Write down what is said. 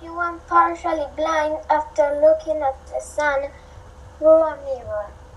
He went partially blind after looking at the sun through a mirror.